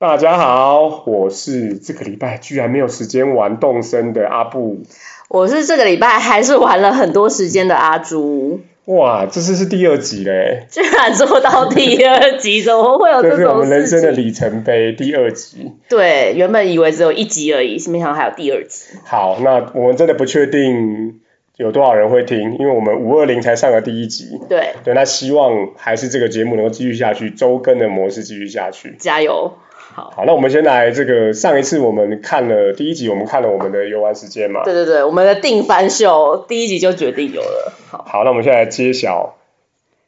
大家好，我是这个礼拜居然没有时间玩动身的阿布。我是这个礼拜还是玩了很多时间的阿朱。哇，这次是第二集嘞！居然做到第二集，怎么会有这种事情？这是我们人生的里程碑，第二集。对，原本以为只有一集而已，没想到还有第二集。好，那我们真的不确定有多少人会听，因为我们五二零才上了第一集。对对，那希望还是这个节目能够继续下去，周更的模式继续下去。加油！好，那我们先来这个上一次我们看了第一集，我们看了我们的游玩时间嘛？对对对，我们的定番秀第一集就决定有了。好，好，那我们现在揭晓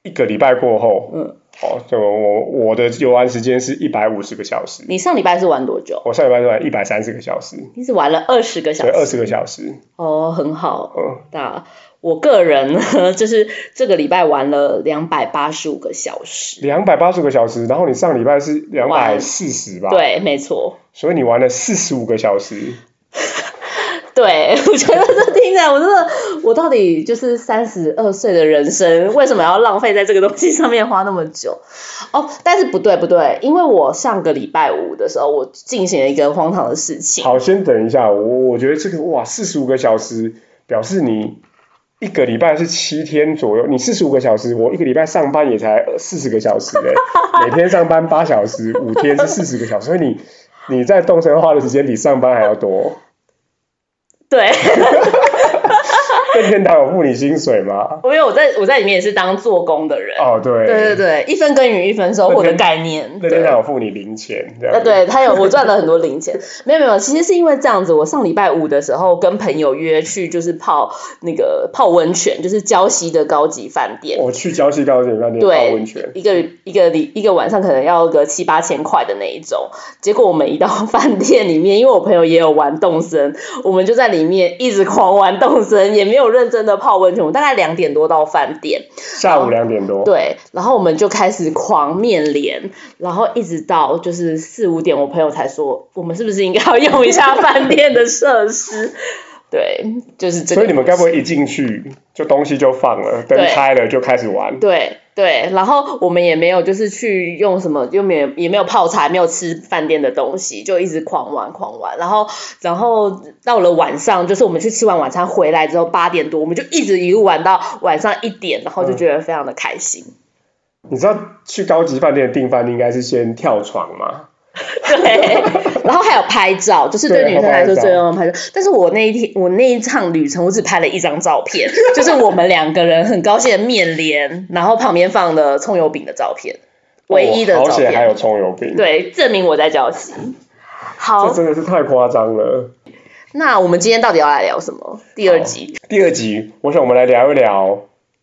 一个礼拜过后，嗯，好，就我我的游玩时间是一百五十个小时。你上礼拜是玩多久？我上礼拜是玩一百三十个小时。你是玩了二十个小时？对，二十个小时。哦，很好。嗯，那。我个人呢，就是这个礼拜玩了两百八十五个小时。两百八十个小时，然后你上礼拜是两百四十吧？对，没错。所以你玩了四十五个小时。对，我觉得这听起来，我真的，我到底就是三十二岁的人生，为什么要浪费在这个东西上面花那么久？哦，但是不对不对，因为我上个礼拜五的时候，我进行了一个荒唐的事情。好，先等一下，我我觉得这个哇，四十五个小时表示你。一个礼拜是七天左右，你四十五个小时，我一个礼拜上班也才四十个小时哎，每天上班八小时，五天是四十个小时，所以你你在动身花的时间比上班还要多。对。任天堂有付你薪水吗？因为我在我在里面也是当做工的人。哦，对，对对对，一分耕耘一分收获的概念。任天堂有付你零钱，呃，对他有，我赚了很多零钱。没有没有，其实是因为这样子，我上礼拜五的时候跟朋友约去，就是泡那个泡温泉，就是礁溪的高级饭店。我去礁溪高级饭店泡温泉，一个一个礼一个晚上可能要个七八千块的那一种。结果我们一到 饭店里面，因为我朋友也有玩动森，我们就在里面一直狂玩动森，也没有。有认真的泡温泉，我大概两点多到饭店，下午两点多，对，然后我们就开始狂面连，然后一直到就是四五点，我朋友才说，我们是不是应该要用一下饭店的设施？对，就是这。所以你们该不会一进去就东西就放了，灯开了就开始玩？对对，然后我们也没有就是去用什么，又没有也没有泡茶，没有吃饭店的东西，就一直狂玩狂玩。然后然后到了晚上，就是我们去吃完晚餐回来之后八点多，我们就一直一路玩到晚上一点，然后就觉得非常的开心。你知道去高级饭店订饭应该是先跳床吗？对，然后还有拍照，就是对女生来说最重要的拍照。但是我那一天，我那一趟旅程，我只拍了一张照片，就是我们两个人很高兴的面连，然后旁边放的葱油饼的照片，唯一的照片还有葱油饼，对，证明我在交心。好，这真的是太夸张了。那我们今天到底要来聊什么？第二集，第二集，我想我们来聊一聊。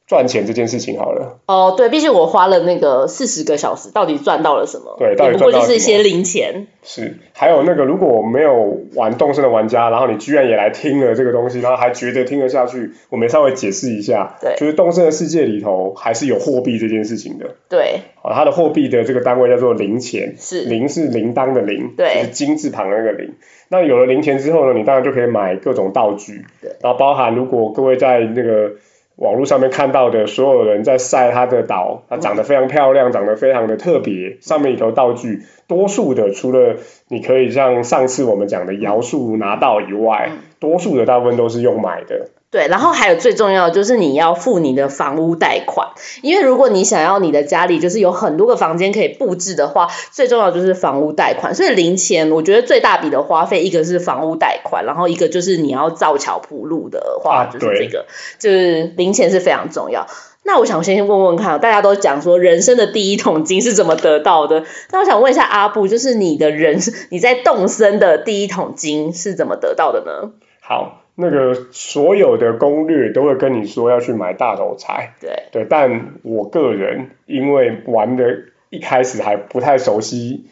赚钱这件事情好了。哦，对，毕竟我花了那个四十个小时，到底赚到了什么？对，到底不过就是一些零钱。是，还有那个，如果没有玩动身的玩家，然后你居然也来听了这个东西，然后还觉得听得下去，我们稍微解释一下。对，就是动身的世界里头还是有货币这件事情的。对。啊，它的货币的这个单位叫做零钱。是。零是铃铛的铃。对。是金字旁的那个零。那有了零钱之后呢，你当然就可以买各种道具。对。然后包含如果各位在那个。网络上面看到的所有人在晒他的岛，它长得非常漂亮，长得非常的特别。上面一头道具，多数的除了你可以像上次我们讲的摇树拿到以外，多数的大部分都是用买的。对，然后还有最重要的就是你要付你的房屋贷款，因为如果你想要你的家里就是有很多个房间可以布置的话，最重要就是房屋贷款。所以零钱，我觉得最大笔的花费，一个是房屋贷款，然后一个就是你要造桥铺路的话，就是这个，就是零钱是非常重要。那我想先问问看，大家都讲说人生的第一桶金是怎么得到的？那我想问一下阿布，就是你的人你在动身的第一桶金是怎么得到的呢？好。那个所有的攻略都会跟你说要去买大头菜，对对，但我个人因为玩的一开始还不太熟悉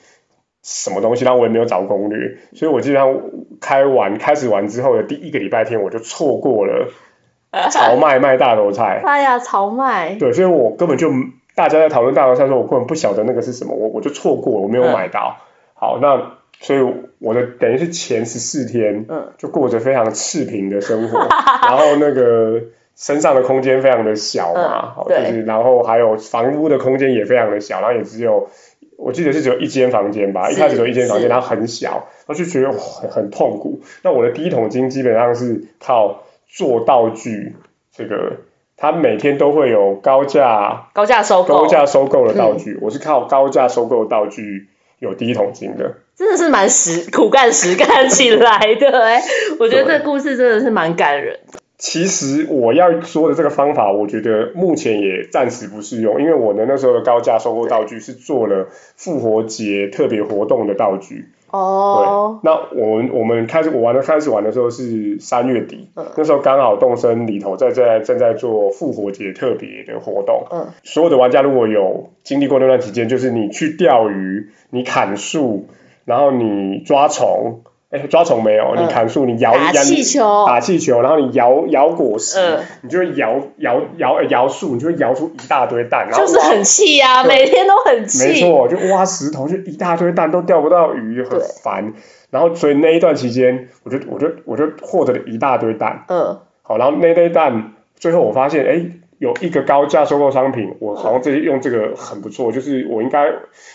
什么东西，然后我也没有找攻略，所以我基本上开完开始玩之后的第一个礼拜天我就错过了 潮卖卖大头菜。哎呀，潮卖。对，所以我根本就大家在讨论大头菜的时候，我根本不晓得那个是什么，我我就错过，我没有买到。好，那。所以我的等于是前十四天，嗯，就过着非常赤贫的生活，然后那个身上的空间非常的小嘛，就是然后还有房屋的空间也非常的小，然后也只有我记得是只有一间房间吧，一是开始只有一间房是间，然后很小，然后就觉得很很痛苦。那我的第一桶金基本上是靠做道具，这个他每天都会有高价高价收购，高价收购的道嗯具，我是靠高价收购的道具有第一桶金的。真的是蛮实苦干实干起来的哎、我觉得这个故事真的是蛮感人的。其实我要说的这个方法，我觉得目前也暂时不适用，因为我的那时候的高价收购道具是做了复活节特别活动的道具。哦，那我们我们开始我玩的开始玩的时候是三月底，嗯那时候刚好动森里头在在正在做复活节特别的活动。嗯，所有的玩家如果有经历过那段期间，就是你去钓鱼，你砍树，然后你抓虫。哎，抓虫没有，嗯。你砍树，你摇打摇气球，打气球，然后你摇摇果实，嗯。你就会摇摇摇呃摇树，你就会摇出一大堆蛋，然后就是很气啊、每天都很气。没错，就挖石头，就一大堆蛋都钓不到鱼，很烦。然后所以那一段期间，我就我就我就获得了一大堆蛋，嗯，好，然后那堆蛋最后我发现，哎，有一个高价收购商品，我好像这用这个很不错，就是我应该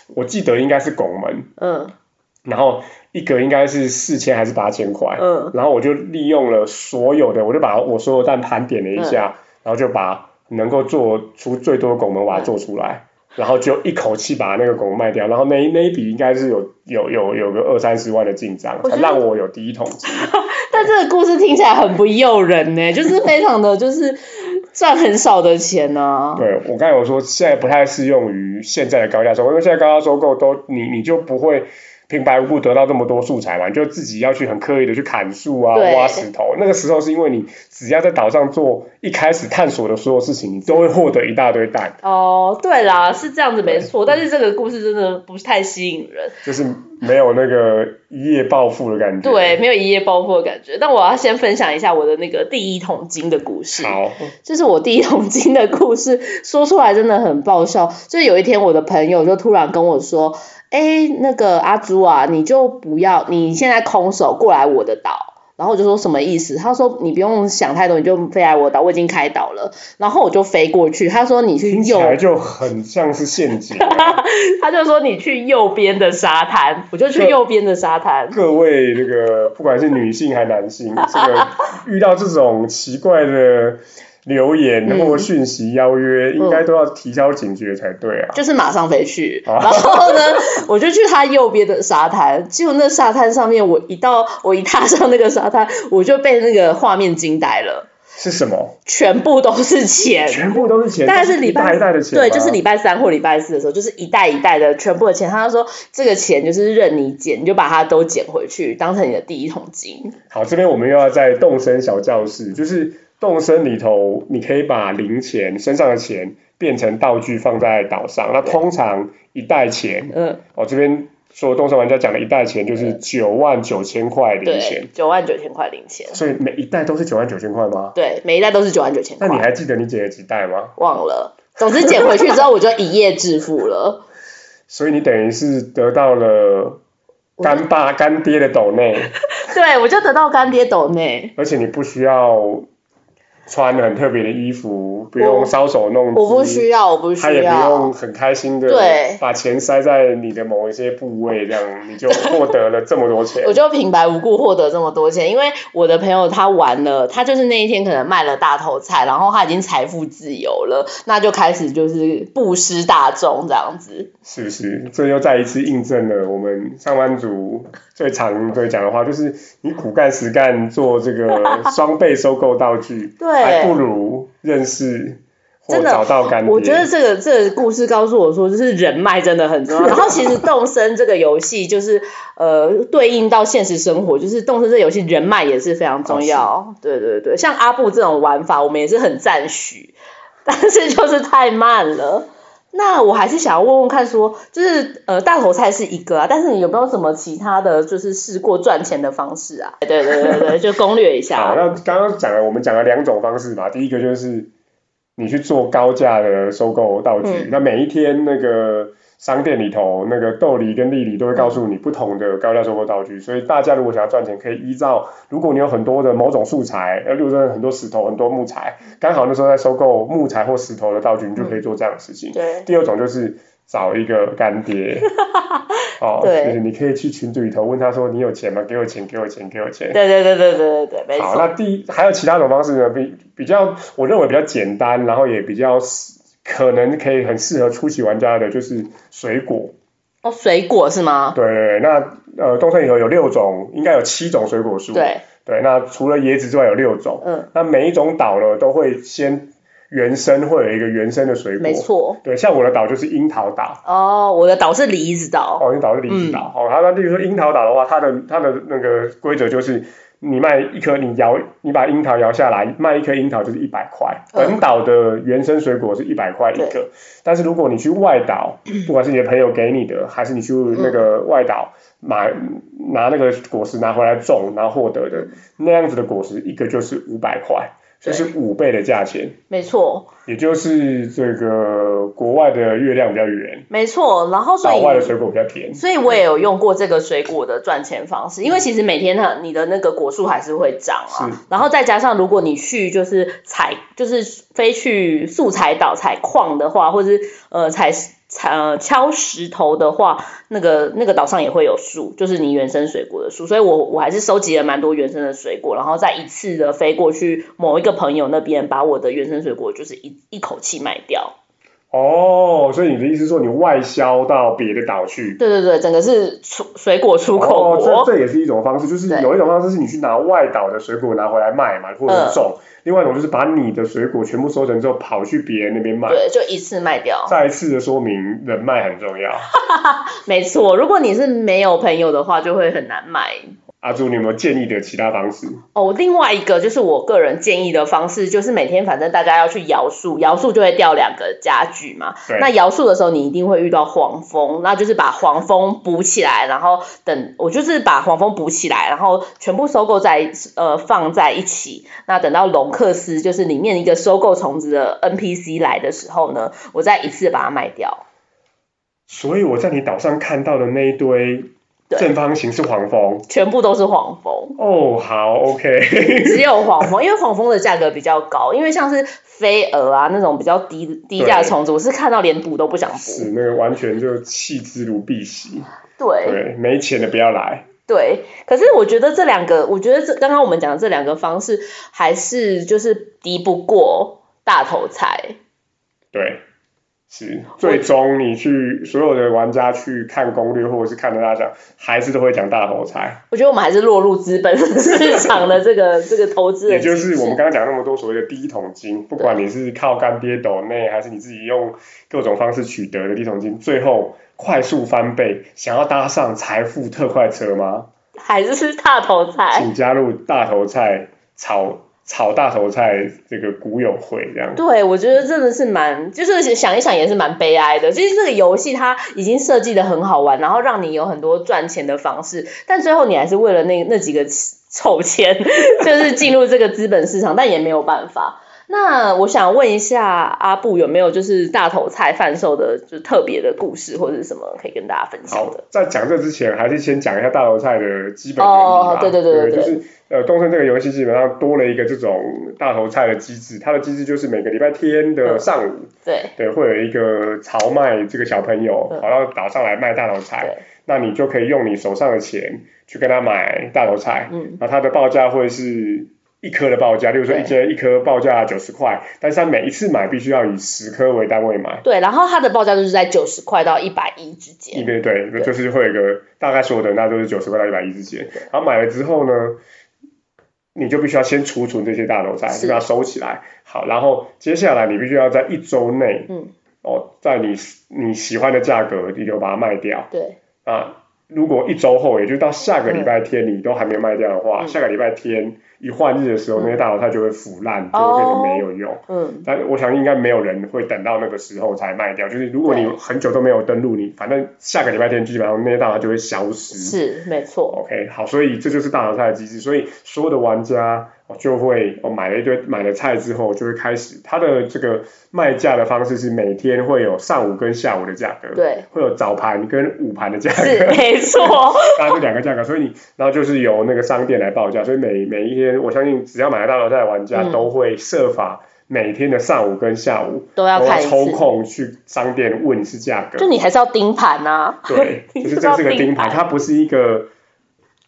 我记得应该是拱门，嗯然后一个应该是四千还是八千块，嗯然后我就利用了所有的，我就把我所有蛋盘点了一下，然后就把能够做出最多的拱门把它做出来，然后就一口气把那个拱门卖掉，然后那一那一笔应该是有有有有个二三十万的进账，才让我有第一桶金。但这个故事听起来很不诱人呢，就是非常的就是赚很少的钱 呢、对我刚才有说，现在不太适用于现在的高价收购，因为现在高价收购都你你就不会。平白无故得到这么多素材嘛，你就自己要去很刻意的去砍树啊、挖石头。那个时候是因为你只要在岛上做一开始探索的所有事情，你都会获得一大堆蛋。哦，对啦，是这样子没错，但是这个故事真的不是太吸引人，就是没有那个一夜暴富的感觉。对，，没有一夜暴富的感觉。但我要先分享一下我的那个第一桶金的故事。好，这是我第一桶金的故事，说出来真的很爆笑。就是有一天，我的朋友就突然跟我说：“哎，那个阿朱啊，你就不要，你现在空手过来我的岛。”然后我就说什么意思？他说你不用想太多，你就飞来我的岛，我已经开岛了。然后我就飞过去，他说你去听起右，来就很像是陷阱。他就说你去右边的沙滩，我就去右边的沙滩。各位那个不管是女性还男性，这个遇到这种奇怪的留言嗯或讯息邀约，应该都要提交警觉才对啊。就是马上飞去，哦 然后呢，我就去他右边的沙滩，结果那沙滩上面，我一到我一踏上那个沙滩，我就被那个画面惊呆了，是什么？全部都是钱。全部都是钱，大概是一礼拜一袋的钱吗。对，就是礼拜三或礼拜四的时候，就是一袋一袋的全部的钱。他就说这个钱就是任你捡，你就把它都捡回去，当成你的第一桶金。好，这边我们又要在动身小教室，就是动身里头，你可以把零钱身上的钱变成道具放在岛上。那通常一袋钱，嗯，哦，这边所有动身玩家讲的一袋钱就是九万九千块零对钱，，九万九千块零钱，所以每一袋都是九万九千块吗？对，每一袋都是九万九千块。那你还记得你捡了几袋吗？忘了？总之捡回去之后，我就一夜致富了。所以你等于是得到了干爸干爹的斗内，对，我就得到干爹斗内。而且你不需要穿很特别的衣服，不用我搔首弄姿，我不需要，我不需要他也不用。很开心的对把钱塞在你的某一些部位，这样你就获得了这么多钱 我。就平白无故获得这么多钱，因为我的朋友他玩了，他就是那一天可能卖了大头菜，然后他已经财富自由了，那就开始就是布施大众这样子。是不是？这又再一次印证了我们上班族最常对讲的话，就是你苦干实干做这个双倍收购道具，对还不如认识或真的。我觉得这个这个故事告诉我说，就是人脉真的很重要。然后其实动身这个游戏就是呃对应到现实生活，就是动身这个游戏人脉也是非常重要。对对对，像阿布这种玩法，我们也是很赞许，但是就是太慢了。那我还是想要问问看说就是呃大头菜是一个啊，但是你有没有什么其他的就是试过赚钱的方式啊？对对对对，就攻略一下好，下。那刚刚讲了，我们讲了两种方式嘛。第一个就是你去做高价的收购道具，嗯。那每一天那个商店里头，那个豆梨跟丽丽都会告诉你不同的高价收购道具，所以大家如果想要赚钱，可以依照如果你有很多的某种素材，呃，例如说很多石头、很多木材，刚好那时候在收购木材或石头的道具，你就可以做这样的事情。对，第二种就是找一个干爹。哦，对就是你可以去群组里头问他说你有钱吗？给我钱，给我钱，给我钱。对对对对对对对，没好，错。那第一还有其他种方式呢？比比较，我认为比较简单，然后也比较可能可以很适合初级玩家的，就是水果。哦，水果是吗？对对对，那呃，东森里头有六种，应该有七种水果树。对，对，那除了椰子之外有六种。嗯，那每一种岛呢，都会先原生会有一个原生的水果。没。错。对，像我的岛就是樱桃岛。哦，我的岛是梨子岛。哦，你岛是梨子岛。哦，它那例如说樱桃岛的话，它的它的那个规则就是，你卖一颗，你摇，你把樱桃摇下来，卖一颗樱桃就是一百块。嗯本岛的原生水果是一百块一个，但是如果你去外岛，不管是你的朋友给你的，还是你去那个外岛买拿那个果实拿回来种，然后获得的那样子的果实，一个就是五百块，这是五倍的价钱。没错，也就是这个国外的月亮比较圆，没错。然后所以，岛外的水果比较甜。所以我也有用过这个水果的赚钱方式，因为其实每天它你的那个果树还是会长啊。然后再加上如果你去就是采，就是飞去素材岛采矿的话，或者是呃采采呃敲石头的话，那个那个岛上也会有树，就是你原生水果的树。所以我我还是收集了蛮多原生的水果，然后再一次的飞过去某一个朋友那边，把我的原生水果就是一一口气卖掉。哦，所以你的意思是说你外销到别的岛去？对对对，整个是出水果出口哦，国。这这也是一种方式，就是有一种方式是你去拿外岛的水果拿回来卖嘛，或者嗯是种；另外一种就是把你的水果全部收成之后跑去别人那边卖。对，就一次卖掉。再一次的说明，人脉很重要。没错，如果你是没有朋友的话，就会很难买。阿朱，你有没有建议的其他方式？哦，另外一个就是我个人建议的方式，就是每天反正大家要去摇树，摇树就会掉两个家具嘛。那摇树的时候，你一定会遇到黄蜂，那就是把黄蜂补起来，然后等我就是把黄蜂补起来，然后全部收购在呃放在一起。那等到龙克斯就是里面一个收购虫子的 NPC 来的时候呢，我再一次把它卖掉。所以我在你岛上看到的那一堆对正方形是黄蜂。全部都是黄蜂，哦，好，OK。只有黄蜂，因为黄蜂的价格比较高，因为像是飞蛾啊那种比较低低价的虫子，我是看到连补都不想补是。那个完全就弃之如敝屣。对对，没钱的不要来。对，可是我觉得这两个，我觉得这刚刚我们讲的这两个方式，还是就是敌不过大头菜。对，是最终你去所有的玩家去看攻略或者是看的大家还是都会讲大头菜，我觉得我们还是落入资本市场的这个 这个投资的也就是我们刚刚讲那么多所谓的第一桶金，不管你是靠干爹抖内，还是你自己用各种方式取得的第一桶金，最后快速翻倍，想要搭上财富特快车吗？还是是大头菜。请加入大头菜炒炒大头菜这个股友会这样。对，我觉得真的是蛮，就是想一想也是蛮悲哀的。其实这个游戏它已经设计的很好玩，然后让你有很多赚钱的方式，但最后你还是为了那那几个臭钱，就是进入这个资本市场，但也没有办法。那我想问一下阿布有没有就是大头菜贩售的就特别的故事或者是什么可以跟大家分享好的？，在讲这之前，还是先讲一下大头菜的基本原理吧。哦对对对对对。就是呃，东升这个游戏基本上多了一个这种大头菜的机制，它的机制就是每个礼拜天的上午，对。对，会有一个潮卖这个小朋友嗯。跑到岛上来卖大头菜，对，那你就可以用你手上的钱去跟他买大头菜，嗯，然后它的报价会是一颗的报价，例如说一间一颗报价九十块，但是它每一次买必须要以十颗为单位买。对，然后它的报价就是在九十块到一百一之一间。对对，对就是会有一个大概所有的那都是九十块到一百一之间，然后买了之后呢，你就必须要先储存这些大头菜，是就把它收起来。好，然后接下来你必须要在一周内，嗯，哦，在你你喜欢的价格，你就把它卖掉。对，啊，如果一周后，也就是到下个礼拜天你都还没卖掉的话，嗯下个礼拜天一换日的时候，嗯那些大头菜就会腐烂，就会变得没有用。嗯，但我想应该没有人会等到那个时候才卖掉，就是如果你很久都没有登录，你反正下个礼拜天基本上那些大头就会消失。是没错。OK，好，所以这就是大头菜的机制，所以所有的玩家哦就会我买了一堆买了菜之后就会开始它的这个卖价的方式是每天会有上午跟下午的价格，对，会有早盘跟午盘的价是格，没错。大概是两个价格，所以你然后就是由那个商店来报价，所以每每一天我相信只要买了大头菜的玩家嗯都会设法。每天的上午跟下午都要看抽，空去商店问一次价格。就你还是要盯盘呐、对，就是这是个盯盘，它不是一个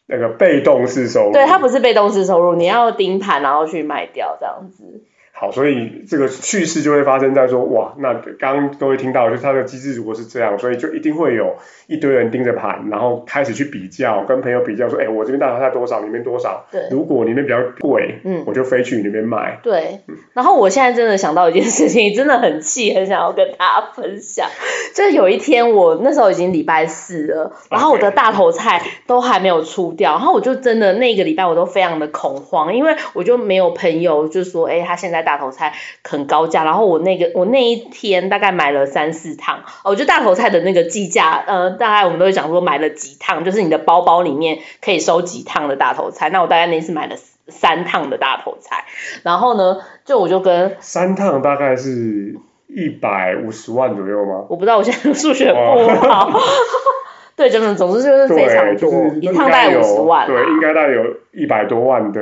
那个被动式收入。对，它不是被动式收入，你要盯盘然后去卖掉这样子。好，所以这个趋势就会发生在说，哇，那刚刚各位听到，就是它的机制如果是这样，所以就一定会有一堆人盯着盘，然后开始去比较，跟朋友比较说，哎，我这边大头菜多少，你那边多少？对如果你那边比较贵，嗯我就飞去你那边买。对，然后我现在真的想到一件事情，真的很气，很想要跟大家分享。就是有一天我那时候已经礼拜四了，然后我的大头菜都还没有出掉，然后我就真的那个礼拜我都非常的恐慌，因为我就没有朋友就说，哎，他现在大头菜很高价，然后我那个我那一天大概买了三四趟，哦我觉得大头菜的那个计价，呃，大概我们都会讲说买了几趟，就是你的包包里面可以收几趟的大头菜，那我大概那次买了三趟的大头菜，然后呢，就我就跟三趟大概是一百五十万左右吗？我不知道我现在数学不好，对，真的，总之就是非常，就多，是一趟大概有五十万对，应啦。该大概有一百多万的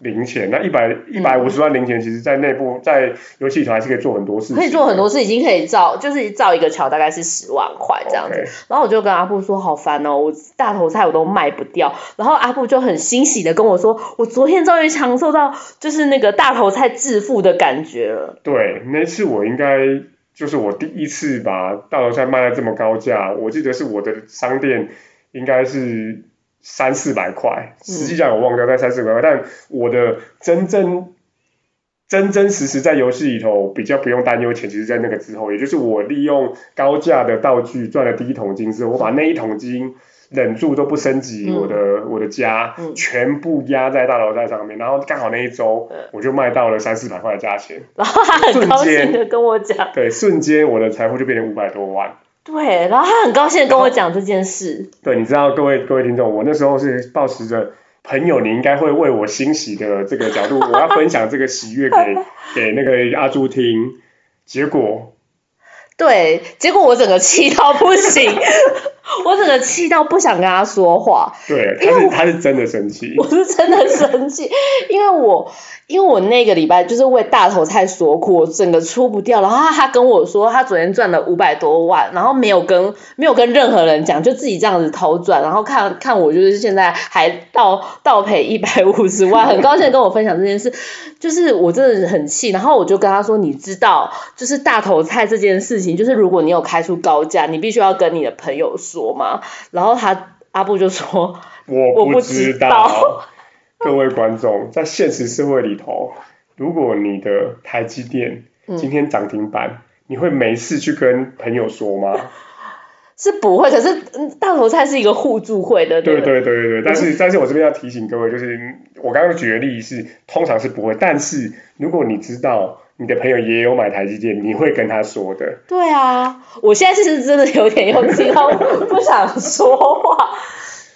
零钱。那一百一百五十万零钱，其实在内部在游戏里头还是可以做很多事情，可以做很多事，已经可以造，就是造一个桥，大概是十万块这样子。然后我就跟阿布说，好烦哦，我大头菜我都卖不掉。然后阿布就很欣喜的跟我说，我昨天终于享受到就是那个大头菜致富的感觉了。对，那次我应该就是我第一次把大头菜卖在这么高价，我记得是我的商店应该是三四百块，实际上我忘掉在三四百块，但我的真正真真实实在游戏里头比较不用担忧钱，其实在那个之后，也就是我利用高价的道具赚了第一桶金之后，我把那一桶金。忍住都不升级嗯我的、我的家，嗯全部压在大头菜上面，然后刚好那一周嗯我就卖到了三四百块的价钱，然后他很高兴的跟我讲，对，瞬间我的财富就变成五百多万。对，然后他很高兴的跟我讲这件事。对，你知道各位各位听众，我那时候是抱持着朋友，你应该会为我欣喜的这个角度，我要分享这个喜悦给给那个阿朱听。结果对，结果我整个气到不行，我整个气到不想跟他说话，对，他是他是真的生气 我，是真的生气，因为我因为我那个礼拜就是为大头菜所苦，我整个出不掉。然后他他跟我说，他昨天赚了五百多万，然后没有跟没有跟任何人讲，就自己这样子偷赚，然后看看我就是现在还倒倒赔一百五十万，很高兴跟我分享这件事，就是我真的很气。然后我就跟他说，你知道，就是大头菜这件事情，就是如果你有开出高价，你必须要跟你的朋友说嘛。然后他阿布就说。我我不不知知道各位观众，在现实社会里头，如果你的台积电嗯今天涨停板，你会没事去跟朋友说吗？是不会，可是嗯大头菜是一个互助会的，对对对对对，但是但是我这边要提醒各位，就是嗯我刚刚举的例是通常是不会，但是如果你知道你的朋友也有买台积电，你会跟他说的。对啊，我现在是真的有点用气到不想说话。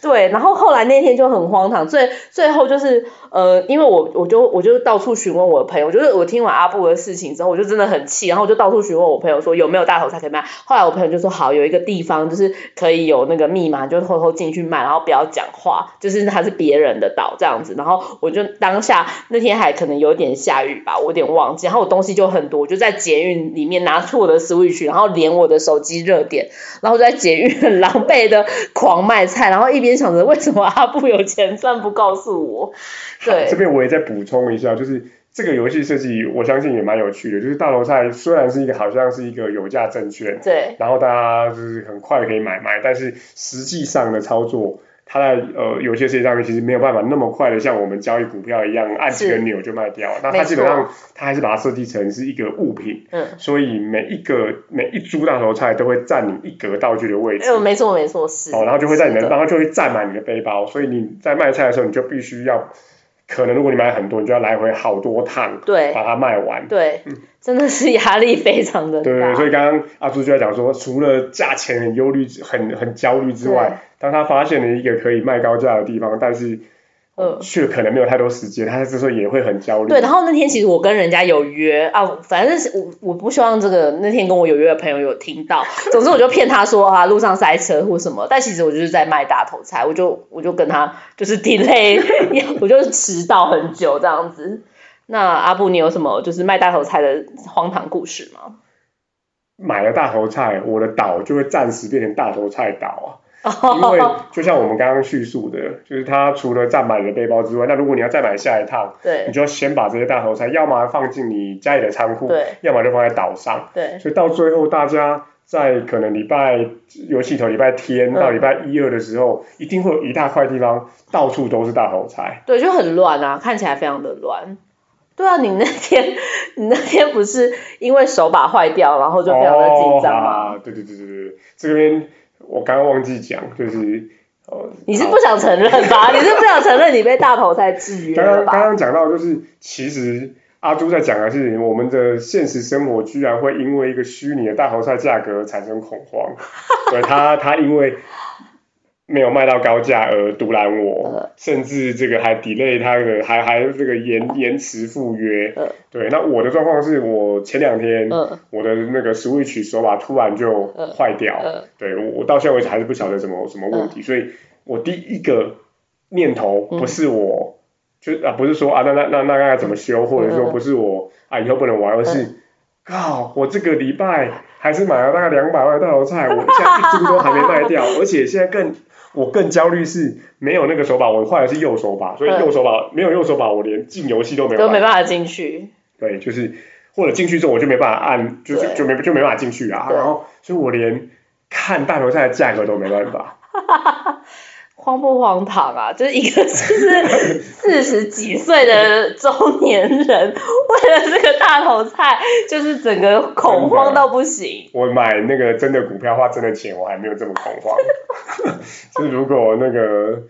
对，然后后来那天就很荒唐，最最后就是呃，因为我我就我就到处询问我的朋友，就是我听完阿布的事情之后，我就真的很气，然后我就到处询问我朋友说有没有大头菜可以卖。后来我朋友就说好，有一个地方就是可以有那个密码，就偷偷进去卖，然后不要讲话，就是它是别人的岛这样子。然后我就当下那天还可能有点下雨吧，我有点忘记，然后我东西就很多，我就在捷运里面拿出我的 Switch，然后连我的手机热点，然后在捷运很狼狈的狂卖菜，然后一边想着为什么阿布有钱赚不告诉我，对这边我也再补充一下，就是这个游戏设计，我相信也蛮有趣的。就是大头菜虽然是一个好像是一个有价证券，对然后大家就是很快可以买卖，但是实际上的操作，它在呃有些事情上面其实没有办法那么快的像我们交易股票一样按几个钮就卖掉。那没它基本上错它还是把它设计成是一个物品，嗯，所以每一个每一株大头菜都会占你一格道具的位置。呃，没错没错是，哦，然后就会在你的，的然后就会占满你的背包，所以你在卖菜的时候，你就必须要，可能如果你买很多，你就要来回好多趟对。把它卖完。对，真的是压力非常的对，所以刚刚阿朱就在讲说，除了价钱很忧虑、很很焦虑之外，当他发现了一个可以卖高价的地方，但是嗯。去可能没有太多时间，他这时候也会很焦虑。对，然后那天其实我跟人家有约啊，反正是我我不希望这个那天跟我有约的朋友有听到。总之我就骗他说啊路上塞车或什么，但其实我就是在卖大头菜，我就我就跟他就是 delay，我就迟到很久这样子。那阿布，你有什么就是卖大头菜的荒唐故事吗？买了大头菜，我的岛就会暂时变成大头菜岛啊，因为就像我们刚刚叙述的，就是它除了占满你的背包之外，那如果你要再买下一趟，对你就要先把这些大头菜，要么放进你家里的仓库，对要么就放在岛上，对，所以到最后大家。在可能礼拜游戏头礼拜天到礼拜一二的时候，一定会有一大块地方到处都是大头菜。对，就很乱啊，看起来非常的乱。对啊，你那天 你那天不是因为手把坏掉，然后就非常的紧张吗？对对对对对，这边我刚刚忘记讲，就是哦，你是不想承认吧？你是不想承认你被大头菜制约刚刚刚刚讲到就是其实。阿朱在讲的是，我们的现实生活居然会因为一个虚拟的大头菜价格产生恐慌，对他他因为没有卖到高价而独揽我，甚至这个还 delay 他的，还还这个延延迟赴约，对，那我的状况是我前两天我的那个 Switch 手把突然就坏掉，对我到现在为止还是不晓得什么什么问题，所以我第一个念头不是我。就啊，不是说啊，那那那那该怎么修，或者说不是我啊，以后不能玩，而是靠，我这个礼拜还是买了大概两百万大头菜，我现在一株都还没卖掉，而且现在更我更焦虑是没有那个手把，我坏的是右手把，所以右手把没有右手把，我连进游戏都没都没办法进去。对，就是或者进去之后我就没办法按，就是就没就没办法进去啊，然后所以我连看大头菜的价格都没办法。荒不荒唐啊！就是一个就是 四十几岁的中年人，为了这个大头菜，就是整个恐慌到不行。我买那个真的股票花真的钱，我还没有这么恐慌。就如果那个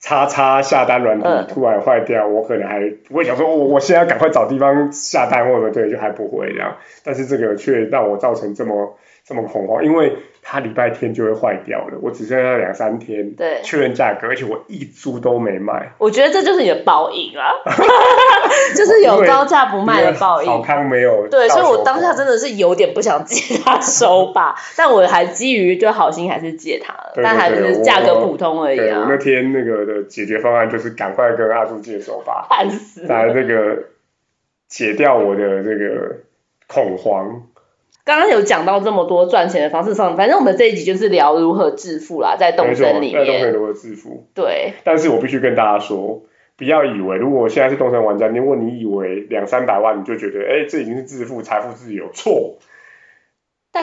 叉叉下单软体突然坏掉，我可能还不会想说，我我现在赶快找地方下单，或者对，就还不会这样。但是这个却让我造成这么这么恐慌，因为。它礼拜天就会坏掉了，我只剩下两三天，对，确认价格，而且我一株都没卖。我觉得这就是你的报应啊，就是有高价不卖的报应。好康没有。对，所以我当下真的是有点不想借他收吧，但我还基于就好心还是借他了，但还是价格普通而已啊。我那天那个的解决方案就是赶快跟阿朱借手吧，烦死，来那个解掉我的这个恐慌。刚刚有讲到这么多赚钱的方式上，反正我们这一集就是聊如何致富啦，在动森里面。在动森如何致富？对。但是我必须跟大家说，不要以为如果现在是动森玩家，如果你以为两三百万你就觉得，哎，这已经是致富、财富自由，错。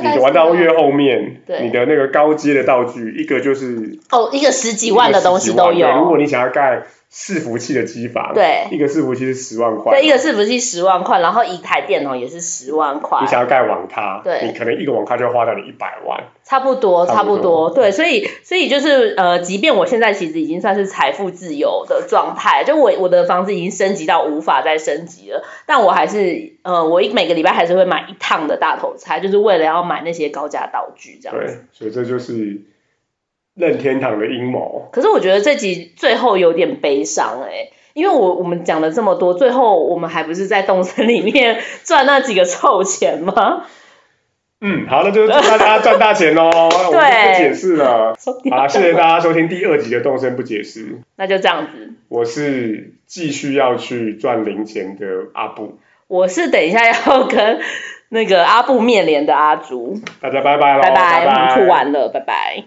你玩到越后面，你的那个高阶的道具，一个就是哦，一个十几万的东西都有。如果你想要盖。伺服器的机房，对，一个伺服器是十万块，对，一个伺服器十万块，然后一台电脑也是十万块。你想要盖网咖，对，你可能一个网咖就要花掉你一百万。差不多，差不多，对，所以，所以就是呃，即便我现在其实已经算是财富自由的状态，就我我的房子已经升级到无法再升级了，但我还是呃，我一每个礼拜还是会买一趟的大头菜，就是为了要买那些高价道具，这样子。对，所以这就是。任天堂的阴谋。可是我觉得这集最后有点悲伤哎，因为我我们讲了这么多，最后我们还不是在动森里面赚那几个臭钱吗？嗯，好，那就祝大家赚大钱哦。我不解释了。好，谢谢大家收听第二集的动森不解释。那就这样子。我是继续要去赚零钱的阿布。我是等一下要跟那个阿布面连的阿竹。大家拜拜拜拜，我们吐完了，拜拜。